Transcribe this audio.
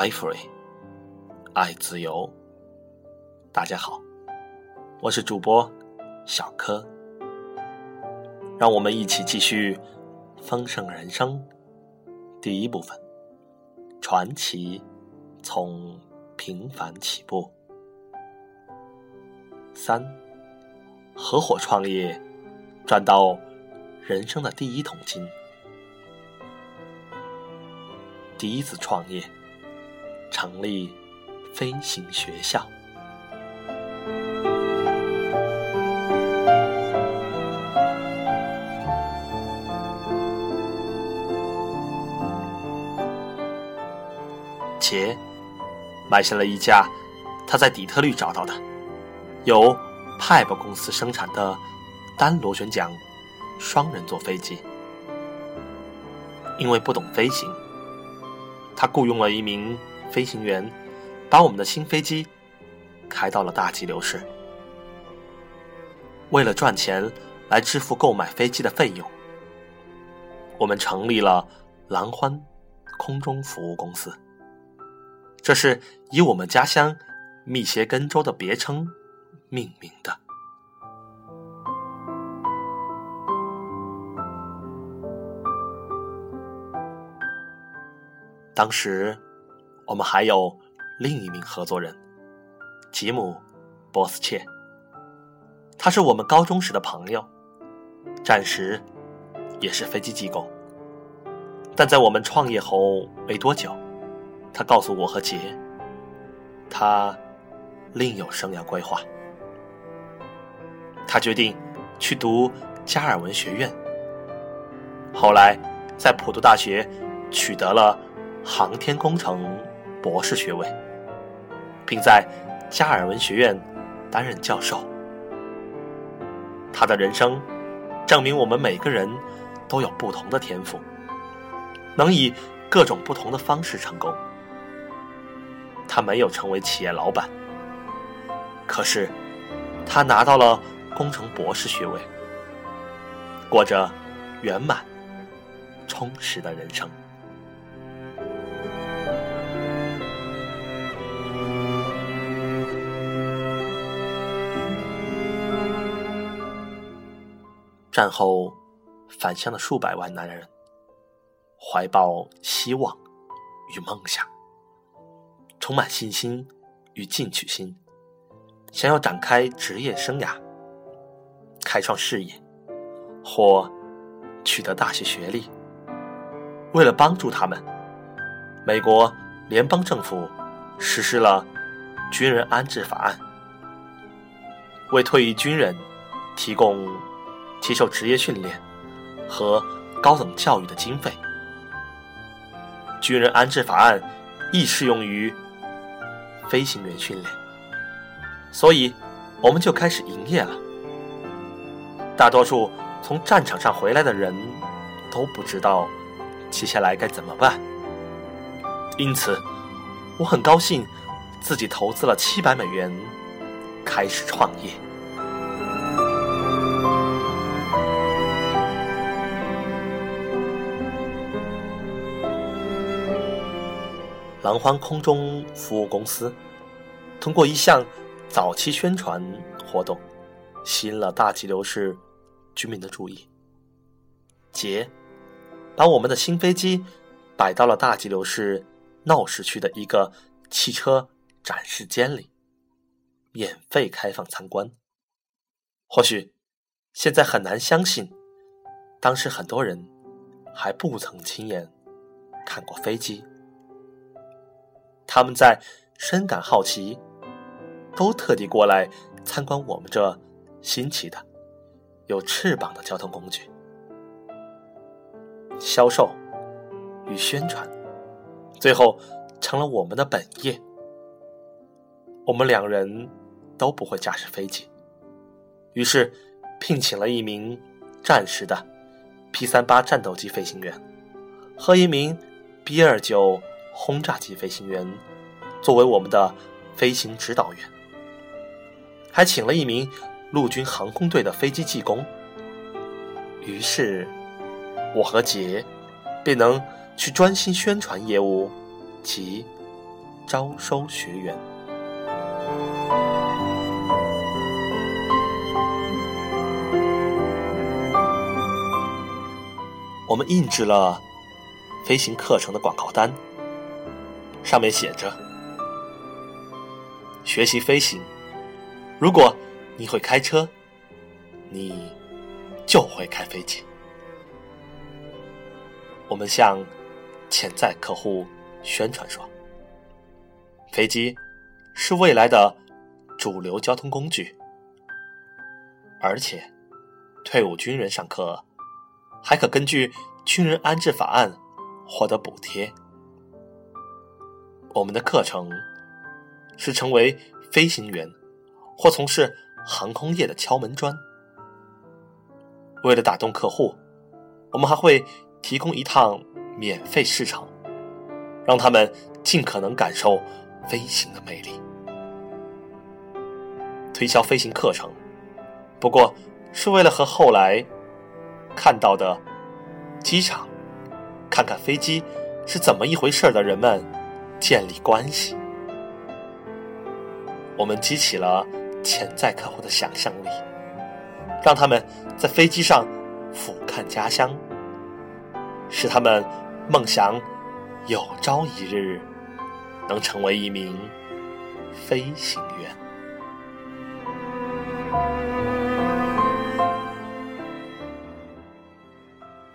爱 free，爱自由。大家好，我是主播小柯，让我们一起继续《丰盛人生》第一部分：传奇从平凡起步。三，合伙创业，赚到人生的第一桶金。第一次创业，成立飞行学校。杰买下了一架他在底特律找到的由 PIPE 公司生产的单螺旋桨双人座飞机，因为不懂飞行。他雇佣了一名飞行员，把我们的新飞机开到了大急流市。为了赚钱来支付购买飞机的费用，我们成立了蓝欢空中服务公司。这是以我们家乡密歇根州的别称命名的。当时，我们还有另一名合作人，吉姆·波斯切。他是我们高中时的朋友，暂时也是飞机技工。但在我们创业后没多久，他告诉我和杰，他另有生涯规划。他决定去读加尔文学院，后来在普渡大学取得了。航天工程博士学位，并在加尔文学院担任教授。他的人生证明，我们每个人都有不同的天赋，能以各种不同的方式成功。他没有成为企业老板，可是他拿到了工程博士学位，过着圆满、充实的人生。战后返乡的数百万男人，怀抱希望与梦想，充满信心与进取心，想要展开职业生涯、开创事业或取得大学学历。为了帮助他们，美国联邦政府实施了军人安置法案，为退役军人提供。接受职业训练和高等教育的经费。军人安置法案亦适用于飞行员训练，所以我们就开始营业了。大多数从战场上回来的人都不知道接下来该怎么办，因此我很高兴自己投资了七百美元开始创业。蓝欢空中服务公司通过一项早期宣传活动，吸引了大吉流市居民的注意。杰把我们的新飞机摆到了大吉流市闹市区的一个汽车展示间里，免费开放参观。或许现在很难相信，当时很多人还不曾亲眼看过飞机。他们在深感好奇，都特地过来参观我们这新奇的、有翅膀的交通工具。销售与宣传，最后成了我们的本业。我们两人都不会驾驶飞机，于是聘请了一名战时的 P 三八战斗机飞行员和一名 B 二九。轰炸机飞行员作为我们的飞行指导员，还请了一名陆军航空队的飞机技工。于是，我和杰便能去专心宣传业务及招收学员。我们印制了飞行课程的广告单，上面写着：“学习飞行，如果你会开车，你就会开飞机。”我们向潜在客户宣传说：“飞机是未来的主流交通工具，而且退伍军人上课。”还可根据军人安置法案获得补贴。我们的课程是成为飞行员或从事航空业的敲门砖。为了打动客户，我们还会提供一趟免费试乘，让他们尽可能感受飞行的魅力。推销飞行课程，不过是为了和后来。看到的机场，看看飞机是怎么一回事的人们建立关系。我们激起了潜在客户的想象力，让他们在飞机上俯瞰家乡，使他们梦想有朝一日能成为一名飞行员。